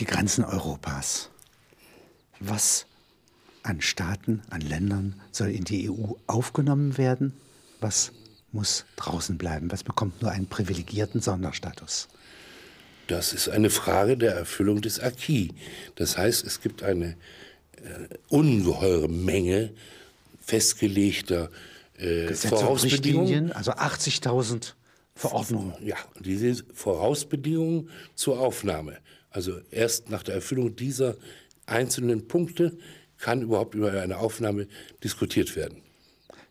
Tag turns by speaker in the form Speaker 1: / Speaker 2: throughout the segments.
Speaker 1: die Grenzen Europas. Was an Staaten, an Ländern soll in die EU aufgenommen werden? Was muss draußen bleiben? Was bekommt nur einen privilegierten Sonderstatus?
Speaker 2: Das ist eine Frage der Erfüllung des Acquis. Das heißt, es gibt eine äh, ungeheure Menge festgelegter
Speaker 1: äh, Vorausbedingungen. Also 80.000 Verordnungen.
Speaker 2: Ja, diese Vorausbedingungen zur Aufnahme. Also erst nach der Erfüllung dieser einzelnen Punkte kann überhaupt über eine Aufnahme diskutiert werden.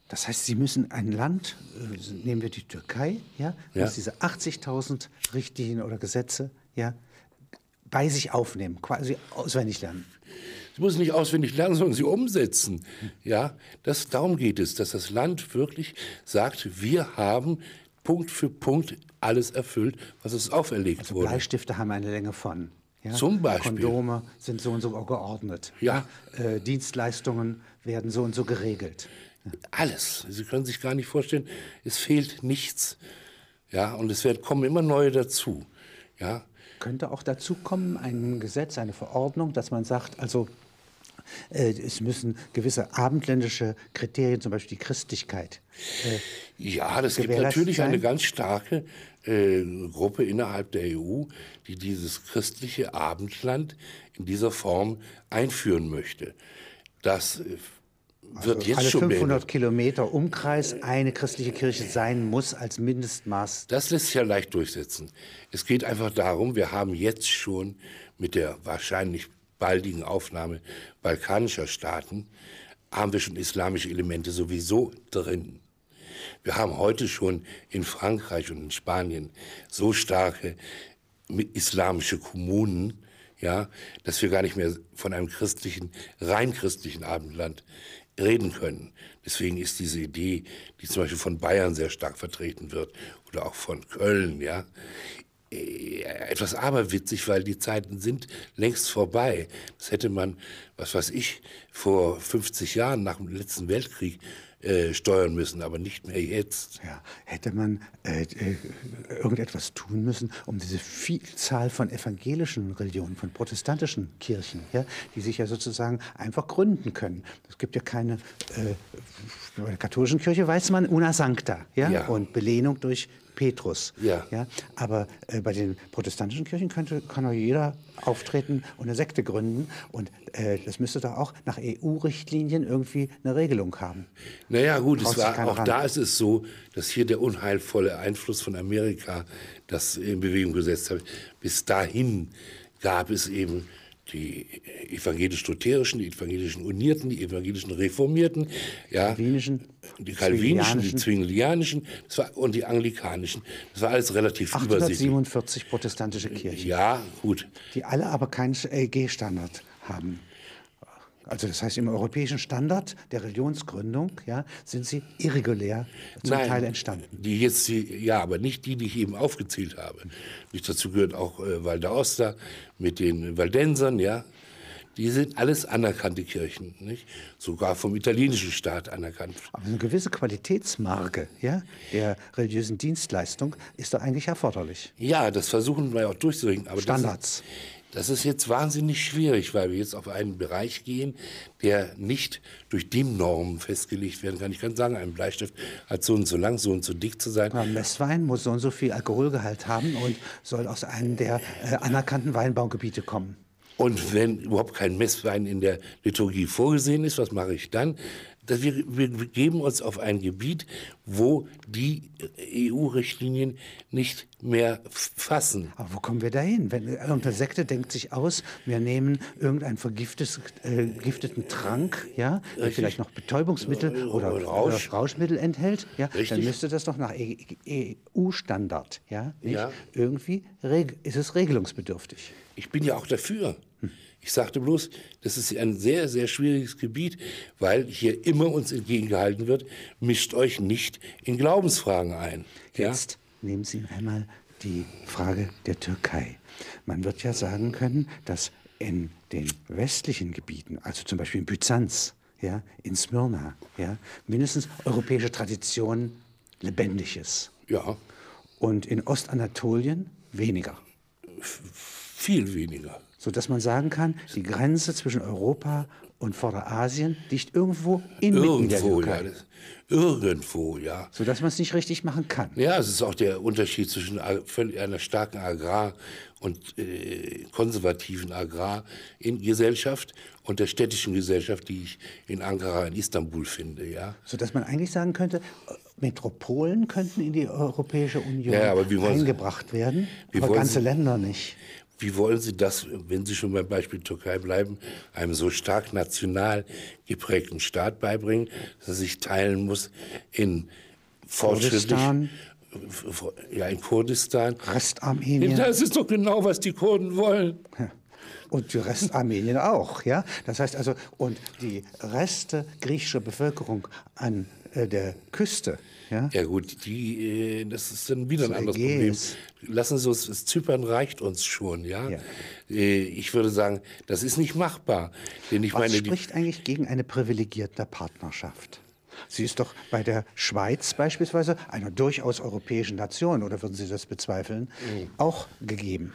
Speaker 1: Das heißt, Sie müssen ein Land, äh, nehmen wir die Türkei, ja, ja. muss diese 80.000 Richtlinien oder Gesetze ja, bei sich aufnehmen, quasi auswendig lernen.
Speaker 2: Sie müssen nicht auswendig lernen, sondern sie umsetzen. Ja, das, darum geht es, dass das Land wirklich sagt, wir haben Punkt für Punkt alles erfüllt, was es auferlegt
Speaker 1: also
Speaker 2: wurde.
Speaker 1: Bleistifte haben eine Länge von.
Speaker 2: Ja? Zum Beispiel.
Speaker 1: Kondome sind so und so geordnet.
Speaker 2: Ja.
Speaker 1: Äh, Dienstleistungen werden so und so geregelt.
Speaker 2: Alles. Sie können sich gar nicht vorstellen, es fehlt nichts. Ja, und es werden, kommen immer neue dazu. Ja.
Speaker 1: Könnte auch dazu kommen, ein Gesetz, eine Verordnung, dass man sagt, also es müssen gewisse abendländische Kriterien, zum Beispiel die Christlichkeit.
Speaker 2: Äh, ja, das gibt natürlich sein. eine ganz starke äh, Gruppe innerhalb der EU, die dieses christliche Abendland in dieser Form einführen möchte. Das äh, wird also jetzt
Speaker 1: alle
Speaker 2: schon
Speaker 1: 500 mehr. Kilometer Umkreis eine christliche Kirche sein muss als Mindestmaß.
Speaker 2: Das lässt sich ja leicht durchsetzen. Es geht einfach darum, wir haben jetzt schon mit der wahrscheinlich baldigen Aufnahme balkanischer Staaten, haben wir schon islamische Elemente sowieso drin. Wir haben heute schon in Frankreich und in Spanien so starke islamische Kommunen, ja, dass wir gar nicht mehr von einem christlichen, rein christlichen Abendland reden können. Deswegen ist diese Idee, die zum Beispiel von Bayern sehr stark vertreten wird oder auch von Köln, ja, etwas aberwitzig, weil die Zeiten sind längst vorbei. Das hätte man, was weiß ich, vor 50 Jahren nach dem letzten Weltkrieg äh, steuern müssen, aber nicht mehr jetzt.
Speaker 1: Ja, hätte man äh, äh, irgendetwas tun müssen, um diese Vielzahl von evangelischen Religionen, von protestantischen Kirchen, ja, die sich ja sozusagen einfach gründen können. Es gibt ja keine, äh, bei der katholischen Kirche weiß man una sancta, ja, ja. und Belehnung durch Petrus.
Speaker 2: Ja.
Speaker 1: ja? Aber äh, bei den protestantischen Kirchen könnte, kann auch jeder auftreten und eine Sekte gründen. Und äh, das müsste doch auch nach EU-Richtlinien irgendwie eine Regelung haben.
Speaker 2: Naja, gut, es war, auch ran. da ist es so, dass hier der unheilvolle Einfluss von Amerika das in Bewegung gesetzt hat. Bis dahin gab es eben die evangelisch-lutherischen, die evangelischen Unierten, die evangelischen Reformierten, ja, die Calvinischen, die Zwinglianischen und die Anglikanischen. Das war alles relativ
Speaker 1: 847 protestantische Kirchen.
Speaker 2: Ja, gut.
Speaker 1: Die alle aber keinen LG-Standard haben. Also das heißt, im europäischen Standard der Religionsgründung ja, sind sie irregulär zum Nein, Teil entstanden.
Speaker 2: Die jetzt, ja, aber nicht die, die ich eben aufgezählt habe. Nicht dazu gehört auch äh, Val d'Aosta mit den Valdensern, ja. Die sind alles anerkannte Kirchen, nicht? sogar vom italienischen Staat anerkannt.
Speaker 1: Aber eine gewisse Qualitätsmarke ja, der religiösen Dienstleistung ist doch eigentlich erforderlich.
Speaker 2: Ja, das versuchen wir auch durchzubringen.
Speaker 1: Standards.
Speaker 2: Das, das ist jetzt wahnsinnig schwierig, weil wir jetzt auf einen Bereich gehen, der nicht durch DIN-Normen festgelegt werden kann. Ich kann sagen, ein Bleistift hat so und so lang, so und so dick zu sein.
Speaker 1: Ein Messwein muss so und so viel Alkoholgehalt haben und soll aus einem der äh, anerkannten Weinbaugebiete kommen.
Speaker 2: Und wenn überhaupt kein Messwein in der Liturgie vorgesehen ist, was mache ich dann? Dass wir, wir geben uns auf ein Gebiet, wo die EU-Richtlinien nicht mehr fassen.
Speaker 1: Aber wo kommen wir dahin? Wenn irgendeine Sekte denkt sich aus, wir nehmen irgendeinen vergifteten äh, Trank, ja, der vielleicht noch Betäubungsmittel oder, Rausch. oder Rauschmittel enthält, ja, dann müsste das doch nach EU-Standard, ja,
Speaker 2: ja,
Speaker 1: Irgendwie ist es regelungsbedürftig.
Speaker 2: Ich bin ja auch dafür. Ich sagte bloß, das ist ein sehr, sehr schwieriges Gebiet, weil hier immer uns entgegengehalten wird, mischt euch nicht in Glaubensfragen ein.
Speaker 1: Jetzt ja? nehmen Sie einmal die Frage der Türkei. Man wird ja sagen können, dass in den westlichen Gebieten, also zum Beispiel in Byzanz, ja, in Smyrna, ja, mindestens europäische Tradition lebendig ist.
Speaker 2: Ja.
Speaker 1: Und in Ostanatolien weniger.
Speaker 2: F viel weniger.
Speaker 1: Sodass man sagen kann, die Grenze zwischen Europa und Vorderasien liegt irgendwo inmitten der
Speaker 2: Irgendwo, ja.
Speaker 1: Türkei.
Speaker 2: Das, irgendwo, ja.
Speaker 1: Sodass man es nicht richtig machen kann.
Speaker 2: Ja, es ist auch der Unterschied zwischen einer starken Agrar- und äh, konservativen Agrargesellschaft und der städtischen Gesellschaft, die ich in Ankara in Istanbul finde, ja.
Speaker 1: Sodass man eigentlich sagen könnte, äh, Metropolen könnten in die Europäische Union
Speaker 2: Ja,
Speaker 1: eingebracht werden, aber ganze Länder nicht.
Speaker 2: Wie wollen Sie das, wenn Sie schon beim Beispiel Türkei bleiben, einem so stark national geprägten Staat beibringen, dass er sich teilen muss in fortschrittlich,
Speaker 1: Kurdistan.
Speaker 2: ja, in Kurdistan.
Speaker 1: Restarmenien.
Speaker 2: Das ist doch genau, was die Kurden wollen.
Speaker 1: Und die Restarmenien auch, ja. Das heißt also, und die Reste griechischer Bevölkerung an der Küste, ja.
Speaker 2: Ja gut, die, äh, das ist dann wieder ein anderes. Problem. Lassen Sie uns, Zypern reicht uns schon, ja?
Speaker 1: Ja.
Speaker 2: Äh, Ich würde sagen, das ist nicht machbar. Denn ich
Speaker 1: Was
Speaker 2: meine,
Speaker 1: spricht eigentlich gegen eine privilegierte Partnerschaft? Sie ist doch bei der Schweiz beispielsweise, einer durchaus europäischen Nation, oder würden Sie das bezweifeln,
Speaker 2: Mhm.
Speaker 1: auch gegeben.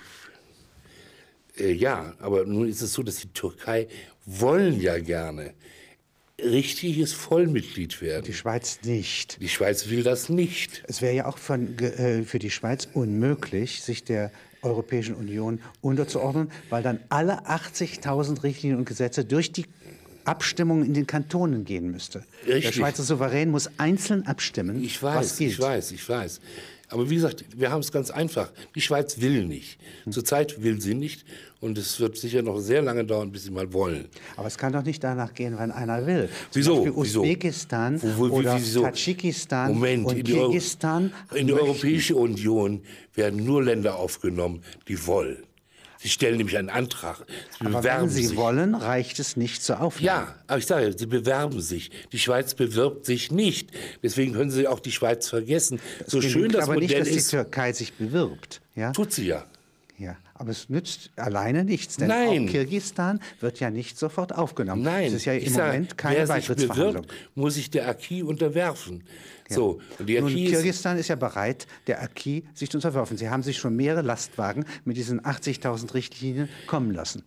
Speaker 2: äh, ja, aber nun ist es so, dass die Türkei wollen ja gerne richtiges Vollmitglied werden.
Speaker 1: Die Schweiz nicht.
Speaker 2: Die Schweiz will das nicht.
Speaker 1: Es wäre ja auch von, äh, für die Schweiz unmöglich, sich der Europäischen Union unterzuordnen, weil dann alle 80.000 Richtlinien und Gesetze durch die Abstimmungen in den Kantonen gehen müsste. Der
Speaker 2: Richtig.
Speaker 1: Schweizer Souverän muss einzeln abstimmen,
Speaker 2: Ich
Speaker 1: was
Speaker 2: weiß,
Speaker 1: gilt.
Speaker 2: ich weiß, ich weiß. Aber wie gesagt, wir haben es ganz einfach. Die Schweiz will nicht. Zurzeit will sie nicht. Und es wird sicher noch sehr lange dauern, bis sie mal wollen.
Speaker 1: Aber es kann doch nicht danach gehen, wenn einer will. Zum
Speaker 2: Wieso?
Speaker 1: Beispiel
Speaker 2: Wieso?
Speaker 1: Usbekistan
Speaker 2: Wo- wo- wie-
Speaker 1: oder
Speaker 2: wieso?
Speaker 1: Tadschikistan
Speaker 2: Moment,
Speaker 1: und
Speaker 2: in die, Euro-
Speaker 1: Kirgisistan
Speaker 2: in die Europäische Union werden nur Länder aufgenommen, die wollen. Sie stellen nämlich einen Antrag. Sie
Speaker 1: Aber wenn sie
Speaker 2: sich.
Speaker 1: wollen, reicht es nicht zur Aufnahme.
Speaker 2: Ja, aber ich sage, sie bewerben sich. Die Schweiz bewirbt sich nicht. Deswegen können Sie auch die Schweiz vergessen. so
Speaker 1: Genügt
Speaker 2: schön das
Speaker 1: aber
Speaker 2: Modell
Speaker 1: nicht, dass
Speaker 2: ist,
Speaker 1: die Türkei sich bewirbt. Ja?
Speaker 2: tut sie ja.
Speaker 1: Ja, aber es nützt alleine nichts, denn
Speaker 2: Nein.
Speaker 1: auch Kirgisistan wird ja nicht sofort aufgenommen.
Speaker 2: Nein,
Speaker 1: Es ist ja im
Speaker 2: sage,
Speaker 1: Moment keine Beitrittsverhandlung.
Speaker 2: bewirbt, muss sich der Acquis unterwerfen. So, und die
Speaker 1: Nun, Kirgisistan ist ja bereit, der Acquis sich zu unterwerfen. Sie haben sich schon mehrere Lastwagen mit diesen 80.000 Richtlinien kommen lassen.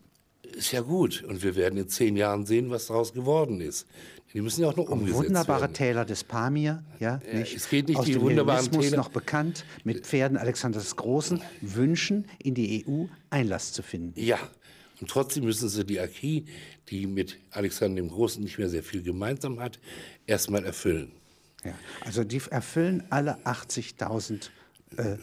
Speaker 2: Ist ja gut. Und wir werden in zehn Jahren sehen, was daraus geworden ist. Die müssen ja auch noch umgesetzt
Speaker 1: Wunderbare
Speaker 2: werden.
Speaker 1: Täler des Pamir, ja, nicht?
Speaker 2: es geht nicht
Speaker 1: aus
Speaker 2: die
Speaker 1: dem
Speaker 2: wunderbaren Täler.
Speaker 1: noch bekannt, mit Pferden Alexanders des Großen, wünschen, in die EU Einlass zu finden.
Speaker 2: Ja, und trotzdem müssen sie die Acquis, die mit Alexander dem Großen nicht mehr sehr viel gemeinsam hat, erstmal erfüllen.
Speaker 1: Ja, also die erfüllen alle 80.000 äh,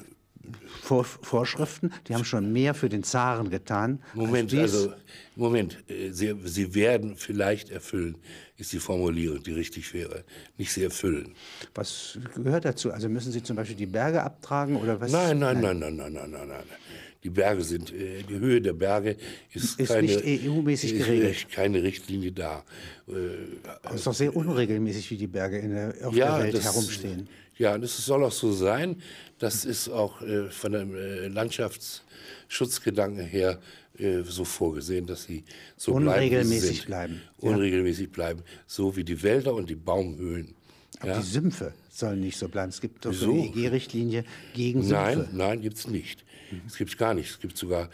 Speaker 1: Vor Vorschriften. Die haben schon mehr für den Zaren getan.
Speaker 2: Moment,
Speaker 1: als
Speaker 2: also, Moment, äh, sie, sie werden vielleicht erfüllen, ist die Formulierung, die richtig wäre. Nicht sie erfüllen.
Speaker 1: Was gehört dazu? Also müssen Sie zum Beispiel die Berge abtragen oder was?
Speaker 2: Nein, nein, nein, nein, nein, nein, nein, nein. Die Berge sind, äh, die Höhe der Berge ist,
Speaker 1: Ist
Speaker 2: keine,
Speaker 1: nicht EU-mäßig geregelt.
Speaker 2: keine Richtlinie da. Äh,
Speaker 1: es ist doch sehr unregelmäßig, wie die Berge in der, auf
Speaker 2: ja,
Speaker 1: der Welt
Speaker 2: das,
Speaker 1: herumstehen.
Speaker 2: Ja, das soll auch so sein. Das ist auch äh, von dem äh, Landschaftsschutzgedanken her äh, so vorgesehen, dass sie so bleiben,
Speaker 1: Unregelmäßig bleiben, ja.
Speaker 2: Unregelmäßig bleiben, so wie die Wälder und die Baumhöhen.
Speaker 1: Aber
Speaker 2: Ja?
Speaker 1: die Sümpfe sollen nicht so bleiben. Es gibt doch so eine EG-Richtlinie gegen Sümpfe.
Speaker 2: Nein, nein, gibt's nicht. Es gibt gar nichts. Es gibt sogar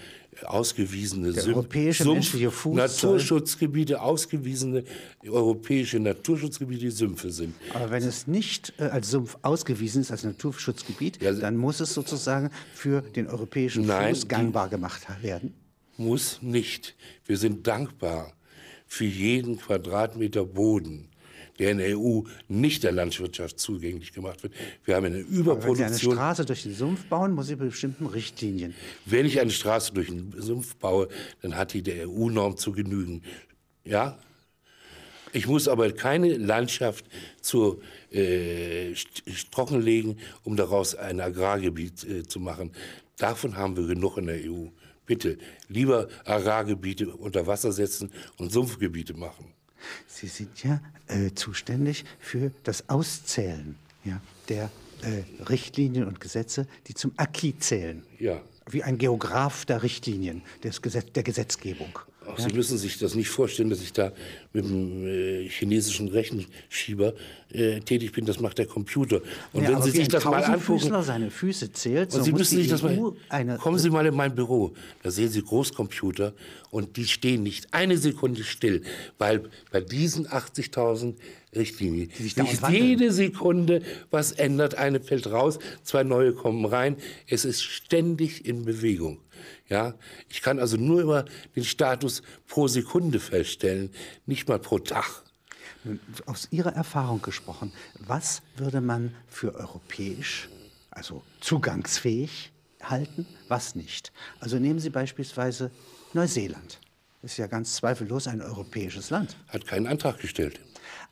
Speaker 2: ausgewiesene
Speaker 1: Der europäische
Speaker 2: Sumpf-
Speaker 1: menschliche Fuß
Speaker 2: Naturschutzgebiete, ausgewiesene europäische Naturschutzgebiete, die Sümpfe sind.
Speaker 1: Aber wenn es nicht äh, als Sumpf ausgewiesen ist, als Naturschutzgebiet,
Speaker 2: Ja,
Speaker 1: dann muss es sozusagen für den europäischen
Speaker 2: Nein,
Speaker 1: Fuß gangbar gemacht werden.
Speaker 2: Muss nicht. Wir sind dankbar für jeden Quadratmeter Boden, der in der EU nicht der Landwirtschaft zugänglich gemacht wird. Wir haben eine
Speaker 1: Aber wenn Sie eine
Speaker 2: Überproduktion.
Speaker 1: Straße durch den Sumpf bauen, muss sie bestimmten Richtlinien.
Speaker 2: Wenn ich eine Straße durch den Sumpf baue, dann hat die der EU-Norm zu genügen. Ja? Ich muss aber keine Landschaft zu äh, trockenlegen, um daraus ein Agrargebiet äh, zu machen. Davon haben wir genug in der EU. Bitte, lieber Agrargebiete unter Wasser setzen und Sumpfgebiete machen.
Speaker 1: Sie sind ja äh, zuständig für das Auszählen ja, der äh, Richtlinien und Gesetze, die zum Acquis zählen.
Speaker 2: Ja.
Speaker 1: Wie ein Geograf der Richtlinien, des Gesetz, der Gesetzgebung.
Speaker 2: Ach Ja? Sie müssen sich das nicht vorstellen, dass ich da mit dem äh, chinesischen Rechenschieber äh, tätig bin. Das macht der Computer.
Speaker 1: Und ja, wenn Sie sich das mal angucken, seine Füße zählt,
Speaker 2: so und Sie müssen sich das mal. E kommen Sie mal in mein Büro. Da sehen Sie Großcomputer und die stehen nicht eine Sekunde still, weil bei diesen 80.000 Richtlinien sich jede Sekunde was ändert. Eine fällt raus, zwei neue kommen rein. Es ist ständig in Bewegung. Ja, ich kann also nur immer den Status pro Sekunde feststellen, nicht mal pro Tag.
Speaker 1: Aus Ihrer Erfahrung gesprochen, was würde man für europäisch, also zugangsfähig halten, was nicht? Also nehmen Sie beispielsweise Neuseeland. Ist ja ganz zweifellos ein europäisches Land.
Speaker 2: Hat keinen Antrag gestellt.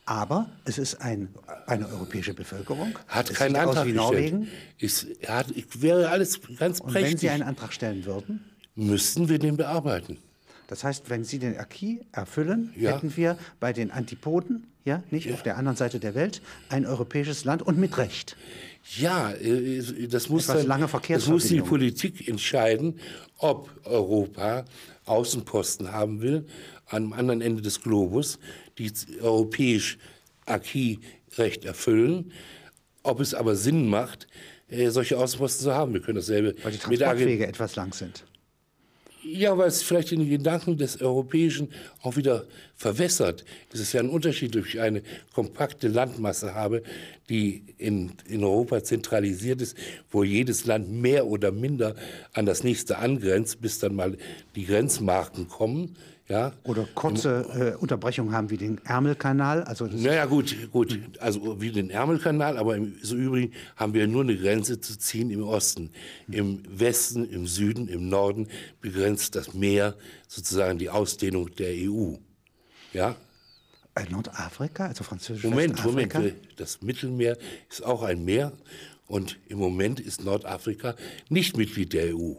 Speaker 1: Aber es ist ein, eine europäische Bevölkerung.
Speaker 2: Hat keinen Antrag wie Norwegen. Ist, hat, wäre alles ganz
Speaker 1: Und wenn Sie einen Antrag stellen würden?
Speaker 2: Müssten wir den bearbeiten.
Speaker 1: Das heißt, wenn Sie den Acquis erfüllen, ja. hätten wir bei den Antipoden, ja, nicht ja. auf der anderen Seite der Welt, ein europäisches Land und mit Recht.
Speaker 2: Ja, äh, das muss, dann, lange das muss die Politik entscheiden, ob Europa Außenposten haben will, am anderen Ende des Globus, die europäisch Acquis-Recht erfüllen. Ob es aber Sinn macht, äh, solche Außenposten zu haben. Wir können dasselbe
Speaker 1: Weil die Transportwege etwas lang sind.
Speaker 2: Ja, weil es vielleicht in den Gedanken des Europäischen auch wieder verwässert. Es ist ja ein Unterschied, ob ich eine kompakte Landmasse habe, die in, in Europa zentralisiert ist, wo jedes Land mehr oder minder an das nächste angrenzt, bis dann mal die Grenzmarken kommen. Ja.
Speaker 1: Oder kurze äh, Unterbrechungen haben wie den Ärmelkanal. Also
Speaker 2: naja, gut, gut. Also wie den Ärmelkanal, aber im so Übrigen haben wir nur eine Grenze zu ziehen im Osten. Im Westen, im Süden, im Norden begrenzt das Meer sozusagen die Ausdehnung der EU. Ja?
Speaker 1: Äh, Nordafrika, also französisch
Speaker 2: Moment, Moment. Das Mittelmeer ist auch ein Meer und im Moment ist Nordafrika nicht Mitglied der EU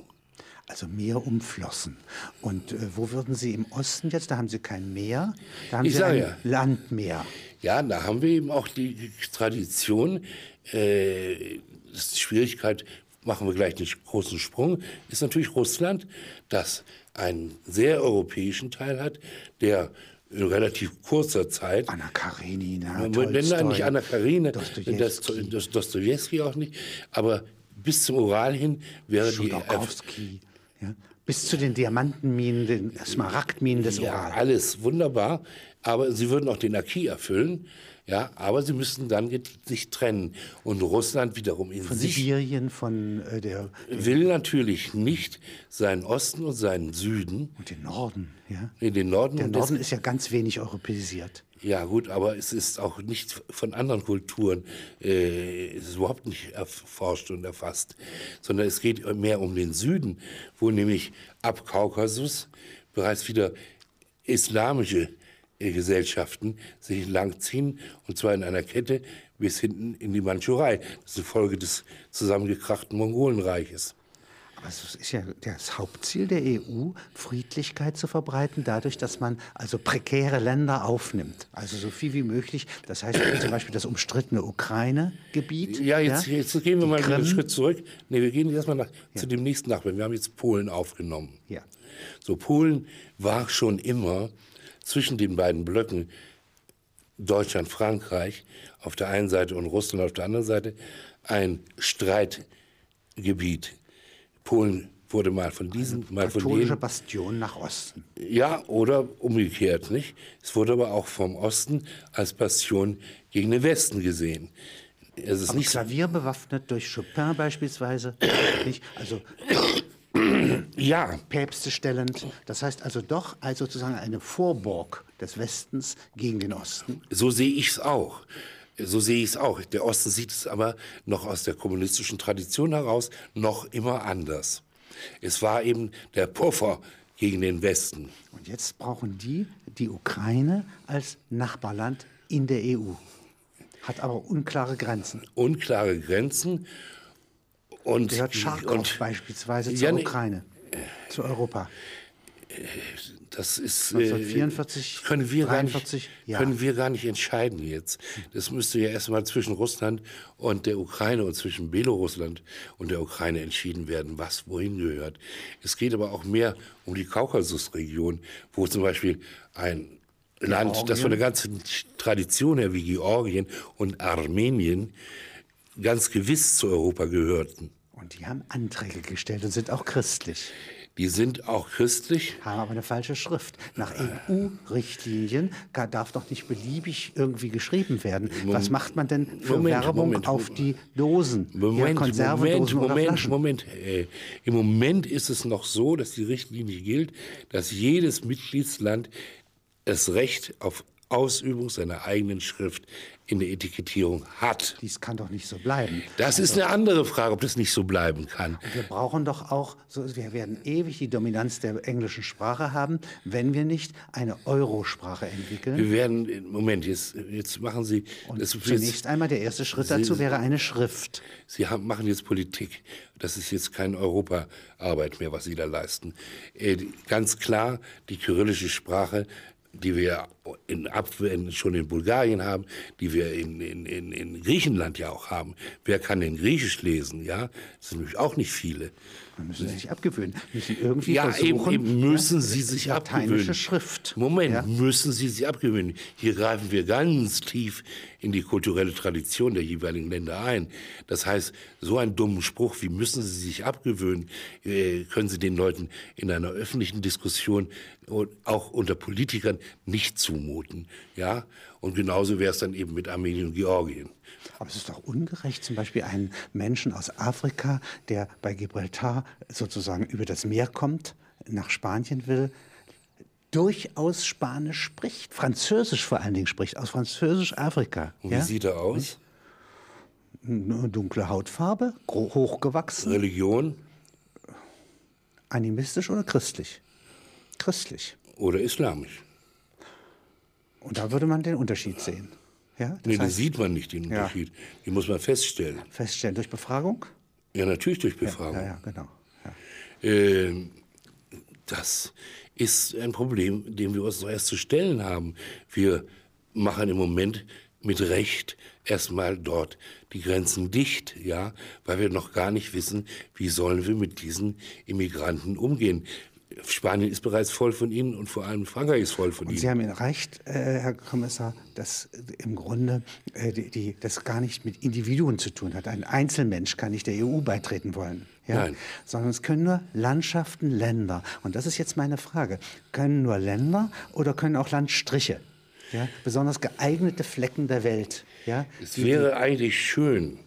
Speaker 1: also Meer umflossen. Und äh, wo würden Sie im Osten jetzt? Da haben Sie kein Meer, da haben ich Sie ein ja. Landmeer.
Speaker 2: Ja, da haben wir eben auch die Tradition. Äh, das die Schwierigkeit, machen wir gleich einen großen Sprung, ist natürlich Russland, das einen sehr europäischen Teil hat, der in relativ kurzer Zeit.
Speaker 1: Anna Karenina,
Speaker 2: Nein, nicht Anna Karenina, Dostojewski. Das, Dostojewski auch nicht, aber bis zum Ural hin wäre die
Speaker 1: ja? Bis zu den Diamantenminen, den Smaragdminen des
Speaker 2: ja, Ural. alles wunderbar. Aber sie würden auch den Acquis erfüllen. Ja, aber sie müssten dann sich trennen. Und Russland wiederum in
Speaker 1: von
Speaker 2: sich.
Speaker 1: Sibirien, von äh, der.
Speaker 2: Will natürlich nicht seinen Osten und seinen Süden.
Speaker 1: Und den Norden, ja.
Speaker 2: In den Norden.
Speaker 1: Der Norden ist ja ganz wenig europäisiert.
Speaker 2: Ja, gut, aber es ist auch nicht von anderen Kulturen, äh, es ist überhaupt nicht erforscht und erfasst, sondern es geht mehr um den Süden, wo nämlich ab Kaukasus bereits wieder islamische Gesellschaften sich langziehen, und zwar in einer Kette bis hinten in die Mandschurei. Das ist eine Folge des zusammengekrachten Mongolenreiches.
Speaker 1: Aber es ist ja das Hauptziel der EU, Friedlichkeit zu verbreiten, dadurch, dass man also prekäre Länder aufnimmt. Also so viel wie möglich. Das heißt zum Beispiel das umstrittene Ukraine-Gebiet.
Speaker 2: Ja, jetzt, ja? jetzt gehen wir mal einen Schritt zurück. Nee, wir gehen erstmal nach, ja. zu dem nächsten Nachbarn. Wir haben jetzt Polen aufgenommen.
Speaker 1: Ja.
Speaker 2: So, Polen war schon immer zwischen den beiden Blöcken Deutschland, Frankreich auf der einen Seite und Russland auf der anderen Seite ein Streitgebiet Polen wurde mal von diesen,
Speaker 1: Eine
Speaker 2: mal von
Speaker 1: denen. Bastion nach Osten.
Speaker 2: Ja, oder umgekehrt, nicht? Es wurde aber auch vom Osten als Bastion gegen den Westen gesehen.
Speaker 1: Es ist aber nicht Klavier bewaffnet durch Chopin beispielsweise, nicht? Also
Speaker 2: ja.
Speaker 1: Päpste stellend. Das heißt also doch als sozusagen eine Vorburg des Westens gegen den Osten.
Speaker 2: So sehe ich es auch. So sehe ich es auch. Der Osten sieht es aber noch aus der kommunistischen Tradition heraus noch immer anders. Es war eben der Puffer gegen den Westen.
Speaker 1: Und jetzt brauchen die die Ukraine als Nachbarland in der EU. Hat aber unklare Grenzen.
Speaker 2: Unklare Grenzen. Und,
Speaker 1: Gehört Charkow und beispielsweise zur ja, Ukraine, zu Europa.
Speaker 2: das ist
Speaker 1: 1944,
Speaker 2: äh, können wir
Speaker 1: 43,
Speaker 2: gar nicht,
Speaker 1: ja.
Speaker 2: können wir gar nicht entscheiden jetzt. Das müsste ja erstmal zwischen Russland und der Ukraine und zwischen Belarusland und der Ukraine entschieden werden, was wohin gehört. Es geht aber auch mehr um die Kaukasusregion, wo zum Beispiel ein Land, das von der ganzen Tradition her wie Georgien und Armenien ganz gewiss zu Europa gehörten.
Speaker 1: Und die haben Anträge gestellt und sind auch christlich.
Speaker 2: Die sind auch christlich.
Speaker 1: Haben aber eine falsche Schrift. Nach EU-Richtlinien darf doch nicht beliebig irgendwie geschrieben werden. Was macht man denn für
Speaker 2: Moment,
Speaker 1: Werbung
Speaker 2: Moment,
Speaker 1: auf die Dosen?
Speaker 2: Moment,
Speaker 1: ja, Konservendosen
Speaker 2: Moment,
Speaker 1: oder
Speaker 2: Moment,
Speaker 1: Flaschen.
Speaker 2: Moment. Äh, Im Moment ist es noch so, dass die Richtlinie gilt, dass jedes Mitgliedsland das Recht auf Ausübung seiner eigenen Schrift in der Etikettierung hat.
Speaker 1: Dies kann doch nicht so bleiben.
Speaker 2: Das ist eine andere Frage, ob das nicht so bleiben kann.
Speaker 1: Wir brauchen doch auch, so, wir werden ewig die Dominanz der englischen Sprache haben, wenn wir nicht eine Eurosprache entwickeln.
Speaker 2: Wir werden, Moment, jetzt, jetzt machen Sie,
Speaker 1: Und
Speaker 2: das,
Speaker 1: zunächst einmal der erste Schritt dazu wäre eine Schrift.
Speaker 2: Sie haben, machen jetzt Politik. Das ist jetzt keine Europaarbeit mehr, was Sie da leisten. Äh, ganz klar, die kyrillische Sprache die wir in Abwehren schon in Bulgarien haben, die wir in, in, in, in Griechenland ja auch haben. Wer kann denn Griechisch lesen? Ja, das sind nämlich auch nicht viele.
Speaker 1: Man müssen sie sich abgewöhnen. Müssen irgendwie
Speaker 2: Ja, eben,
Speaker 1: versuchen,
Speaker 2: eben müssen
Speaker 1: ja,
Speaker 2: Sie sich
Speaker 1: lateinische
Speaker 2: abgewöhnen.
Speaker 1: Schrift.
Speaker 2: Moment,
Speaker 1: Ja.
Speaker 2: müssen Sie sich abgewöhnen. Hier greifen wir ganz tief in die kulturelle Tradition der jeweiligen Länder ein. Das heißt, so einen dummen Spruch wie müssen Sie sich abgewöhnen, äh, können Sie den Leuten in einer öffentlichen Diskussion und auch unter Politikern nicht zumuten. Ja? Und genauso wäre es dann eben mit Armenien und Georgien.
Speaker 1: Aber es ist doch ungerecht, zum Beispiel einen Menschen aus Afrika, der bei Gibraltar sozusagen über das Meer kommt, nach Spanien will, durchaus Spanisch spricht, Französisch vor allen Dingen spricht, aus Französisch Afrika.
Speaker 2: Und wie
Speaker 1: Ja?
Speaker 2: sieht er aus?
Speaker 1: Dunkle Hautfarbe, hochgewachsen,
Speaker 2: Religion
Speaker 1: animistisch oder christlich? Christlich.
Speaker 2: oder islamisch?
Speaker 1: Und da würde man den Unterschied sehen. Ja? Das
Speaker 2: Nee, da
Speaker 1: heißt,
Speaker 2: sieht man nicht den
Speaker 1: Ja.
Speaker 2: Unterschied. Die muss man feststellen.
Speaker 1: feststellen durch Befragung?
Speaker 2: Ja, natürlich durch Befragung.
Speaker 1: Ja, ja, genau. Ja.
Speaker 2: Ähm, das ist ein Problem, dem wir uns erst zu stellen haben. Wir machen im Moment mit Recht erstmal dort die Grenzen dicht, ja, weil wir noch gar nicht wissen, wie sollen wir mit diesen Immigranten umgehen. Spanien ist bereits voll von ihnen und vor allem Frankreich ist voll von
Speaker 1: Und
Speaker 2: ihnen.
Speaker 1: Sie haben Ihnen recht, äh, Herr Kommissar, dass im Grunde äh, die, die, das gar nicht mit Individuen zu tun hat. Ein Einzelmensch kann nicht der EU beitreten wollen. Ja?
Speaker 2: Nein.
Speaker 1: Sondern es können nur Landschaften, Länder. Und das ist jetzt meine Frage. Können nur Länder oder können auch Landstriche? Ja? Besonders geeignete Flecken der Welt. Ja?
Speaker 2: Es
Speaker 1: Die-
Speaker 2: wäre eigentlich schön,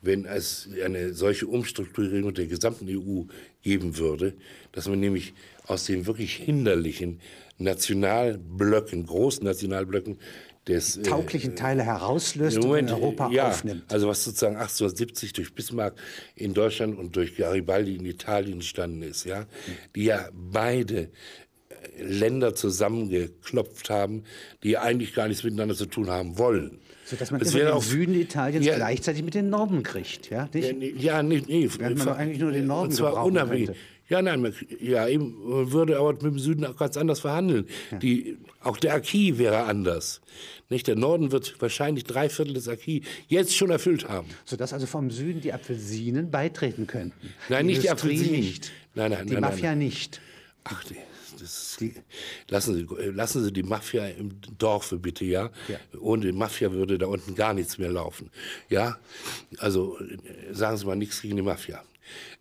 Speaker 2: wenn es eine solche Umstrukturierung der gesamten EU geben würde, dass man nämlich aus den wirklich hinderlichen Nationalblöcken, großen Nationalblöcken des äh,
Speaker 1: tauglichen Teile herauslöst und in Europa
Speaker 2: ja,
Speaker 1: aufnimmt.
Speaker 2: Also was sozusagen 1870 durch Bismarck in Deutschland und durch Garibaldi in Italien entstanden ist, ja, die ja beide äh, Länder zusammengeklopft haben, die eigentlich gar nichts miteinander zu tun haben wollen.
Speaker 1: Sodass man
Speaker 2: Das
Speaker 1: immer den
Speaker 2: auch-
Speaker 1: Süden Italiens
Speaker 2: Ja.
Speaker 1: gleichzeitig mit den Norden kriegt. Ja, nicht?
Speaker 2: Ja, nee, nee, nee.
Speaker 1: Man eigentlich nur den Norden
Speaker 2: Und zwar unabhängig.
Speaker 1: könnte.
Speaker 2: Ja, nein, man, ja, eben, man würde aber mit dem Süden auch ganz anders verhandeln. Die, auch der Acquis wäre anders. Nicht? Der Norden wird wahrscheinlich drei Viertel des Acquis jetzt schon erfüllt haben.
Speaker 1: Sodass also vom Süden die Apfelsinen beitreten könnten.
Speaker 2: Nein, nicht die
Speaker 1: Industrie
Speaker 2: Apfelsinen.
Speaker 1: nicht.
Speaker 2: Nein, nein,
Speaker 1: die
Speaker 2: nein, nein,
Speaker 1: Mafia nicht.
Speaker 2: Ach, das lassen, Sie, lassen Sie die Mafia im Dorfe bitte, ja?
Speaker 1: Ja.
Speaker 2: Ohne die Mafia würde da unten gar nichts mehr laufen. Ja? Also sagen Sie mal nichts gegen die Mafia.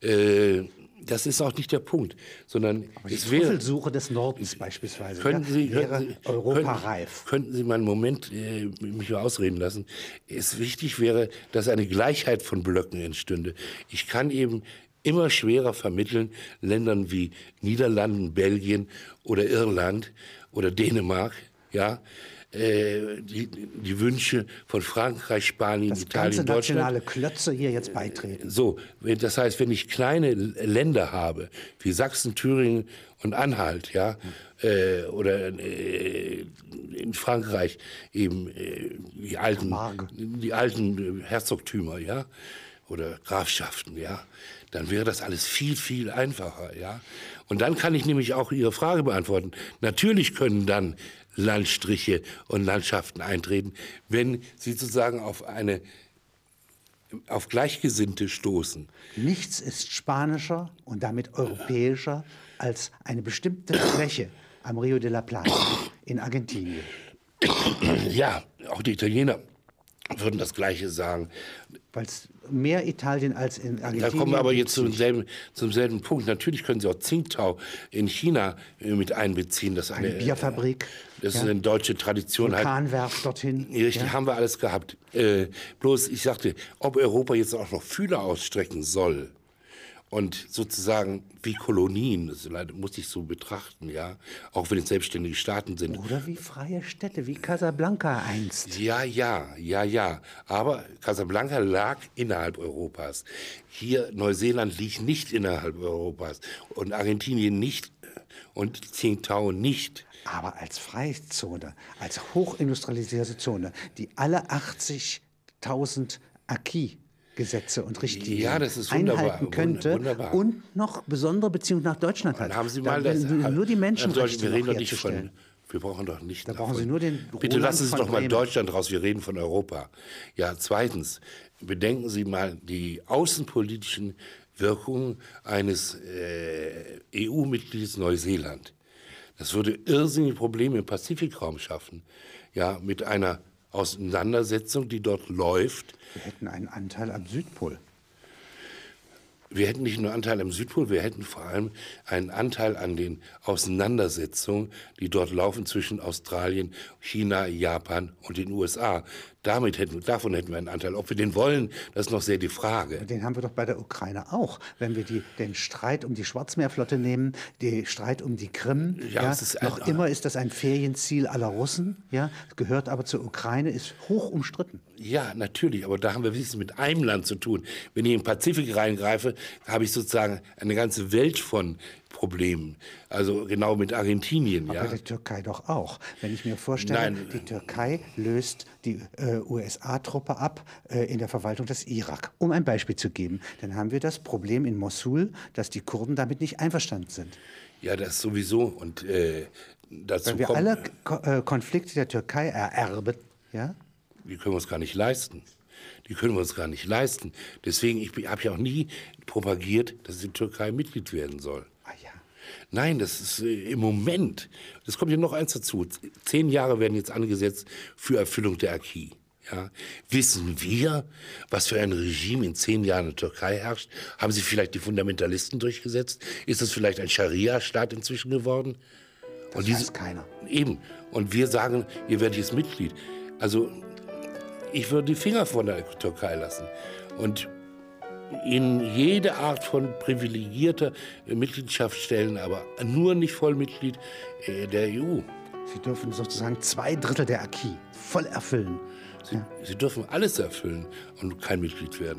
Speaker 2: Äh, das ist auch nicht der Punkt, sondern
Speaker 1: Die
Speaker 2: es wäre.
Speaker 1: Des Nordens beispielsweise
Speaker 2: Können
Speaker 1: ja,
Speaker 2: Sie,
Speaker 1: wäre
Speaker 2: könnten Sie,
Speaker 1: europareif.
Speaker 2: Könnten, könnten Sie mal einen Moment äh, mich mal ausreden lassen? Es wichtig wäre, dass eine Gleichheit von Blöcken entstünde. Ich kann eben immer schwerer vermitteln, Ländern wie Niederlanden, Belgien oder Irland oder Dänemark, ja, äh, die, die Wünsche von Frankreich, Spanien,
Speaker 1: Das
Speaker 2: Italien,
Speaker 1: ganze
Speaker 2: Deutschland.
Speaker 1: nationale Klötze hier jetzt beitreten.
Speaker 2: So, das heißt, wenn ich kleine Länder habe, wie Sachsen, Thüringen und Anhalt, ja, äh, oder äh, in Frankreich eben äh, die alten, die alten äh, Herzogtümer, ja, oder Grafschaften, ja, dann wäre das alles viel, viel einfacher, ja. Und dann kann ich nämlich auch Ihre Frage beantworten. Natürlich können dann Landstriche und Landschaften eintreten, wenn sie sozusagen auf eine auf Gleichgesinnte stoßen.
Speaker 1: Nichts ist spanischer und damit europäischer als eine bestimmte Fläche am Rio de la Plata in Argentinien.
Speaker 2: Ja, auch die Italiener würden das Gleiche sagen.
Speaker 1: Weil es mehr Italien als in Argentinien.
Speaker 2: Da kommen wir aber jetzt zum selben, zum selben Punkt. Natürlich können Sie auch Tsingtao in China äh, mit einbeziehen. Das
Speaker 1: eine,
Speaker 2: eine
Speaker 1: Bierfabrik.
Speaker 2: Das ist eine deutsche Tradition. halt.
Speaker 1: Vulkanwerk dorthin.
Speaker 2: Richtig,
Speaker 1: ja.
Speaker 2: haben wir alles gehabt. Äh, bloß, ich sagte, ob Europa jetzt auch noch Fühler ausstrecken soll und sozusagen wie Kolonien, das muss ich so betrachten, ja, auch wenn es selbstständige Staaten sind.
Speaker 1: Oder wie freie Städte, wie Casablanca einst.
Speaker 2: Ja, ja, ja, ja. Aber Casablanca lag innerhalb Europas. Hier Neuseeland liegt nicht innerhalb Europas und Argentinien nicht und Tsingtao nicht.
Speaker 1: Aber als Freizone, als hochindustrialisierte Zone, die alle 80.000 Acquis Gesetze und Richtlinien
Speaker 2: ja, das ist
Speaker 1: einhalten könnte
Speaker 2: wunderbar.
Speaker 1: und noch besondere Beziehungen nach Deutschland hat.
Speaker 2: Dann haben Sie
Speaker 1: da
Speaker 2: mal das,
Speaker 1: nur die Menschenrechte
Speaker 2: wir reden doch nicht von, wir brauchen doch nicht
Speaker 1: Da
Speaker 2: davon.
Speaker 1: brauchen Sie nur den
Speaker 2: Bitte lassen Sie doch mal
Speaker 1: Bremen.
Speaker 2: Deutschland raus, wir reden von Europa. Ja, zweitens, bedenken Sie mal die außenpolitischen Wirkungen eines äh, EU-Mitglieds Neuseeland. Das würde irrsinnige Probleme im Pazifikraum schaffen. Ja, mit einer Auseinandersetzung, die dort läuft.
Speaker 1: Wir hätten einen Anteil am Südpol.
Speaker 2: Wir hätten nicht nur Anteil am Südpol, wir hätten vor allem einen Anteil an den Auseinandersetzungen, die dort laufen zwischen Australien, China, Japan und den USA. Damit hätten, davon hätten wir einen Anteil. Ob wir den wollen, das ist noch sehr die Frage.
Speaker 1: Den haben wir doch bei der Ukraine auch. Wenn wir die, den Streit um die Schwarzmeerflotte nehmen, den Streit um die Krim,
Speaker 2: Ja,
Speaker 1: ja,
Speaker 2: ist
Speaker 1: noch immer ist das ein Ferienziel aller Russen, ja, gehört aber zur Ukraine, ist hoch umstritten.
Speaker 2: Ja, natürlich, aber da haben wir wenigstens mit einem Land zu tun. Wenn ich in den Pazifik reingreife, habe ich sozusagen eine ganze Welt von Problemen. Also genau mit Argentinien,
Speaker 1: Bei
Speaker 2: ja.
Speaker 1: der Türkei doch auch. Wenn ich mir vorstelle,
Speaker 2: Nein.
Speaker 1: die Türkei löst die äh, USA-Truppe ab äh, in der Verwaltung des Irak. Um ein Beispiel zu geben, dann haben wir das Problem in Mosul, dass die Kurden damit nicht einverstanden sind.
Speaker 2: Ja, das sowieso. Und äh, dazu
Speaker 1: Weil wir
Speaker 2: kommt,
Speaker 1: alle Ko äh, Konflikte der Türkei ererben, ja,
Speaker 2: die können wir uns gar nicht leisten. Die können wir uns gar nicht leisten. Deswegen, ich habe ja auch nie propagiert, dass die Türkei Mitglied werden soll. Nein, das ist äh, im Moment. Es kommt ja noch eins dazu. Zehn Jahre werden jetzt angesetzt für Erfüllung der Acquis. Ja. Wissen wir, was für ein Regime in zehn Jahren in der Türkei herrscht? Haben sie vielleicht die Fundamentalisten durchgesetzt? Ist es vielleicht ein Scharia-Staat inzwischen geworden? Und
Speaker 1: Das weiß keiner.
Speaker 2: Eben. Und wir sagen, ihr werdet jetzt Mitglied. Also ich würde die Finger von der Türkei lassen. Und in jede Art von privilegierter äh, Mitgliedschaft stellen, aber nur nicht Vollmitglied äh, der EU.
Speaker 1: Sie dürfen sozusagen zwei Drittel der Acquis voll erfüllen.
Speaker 2: Sie, sie dürfen alles erfüllen und kein Mitglied werden.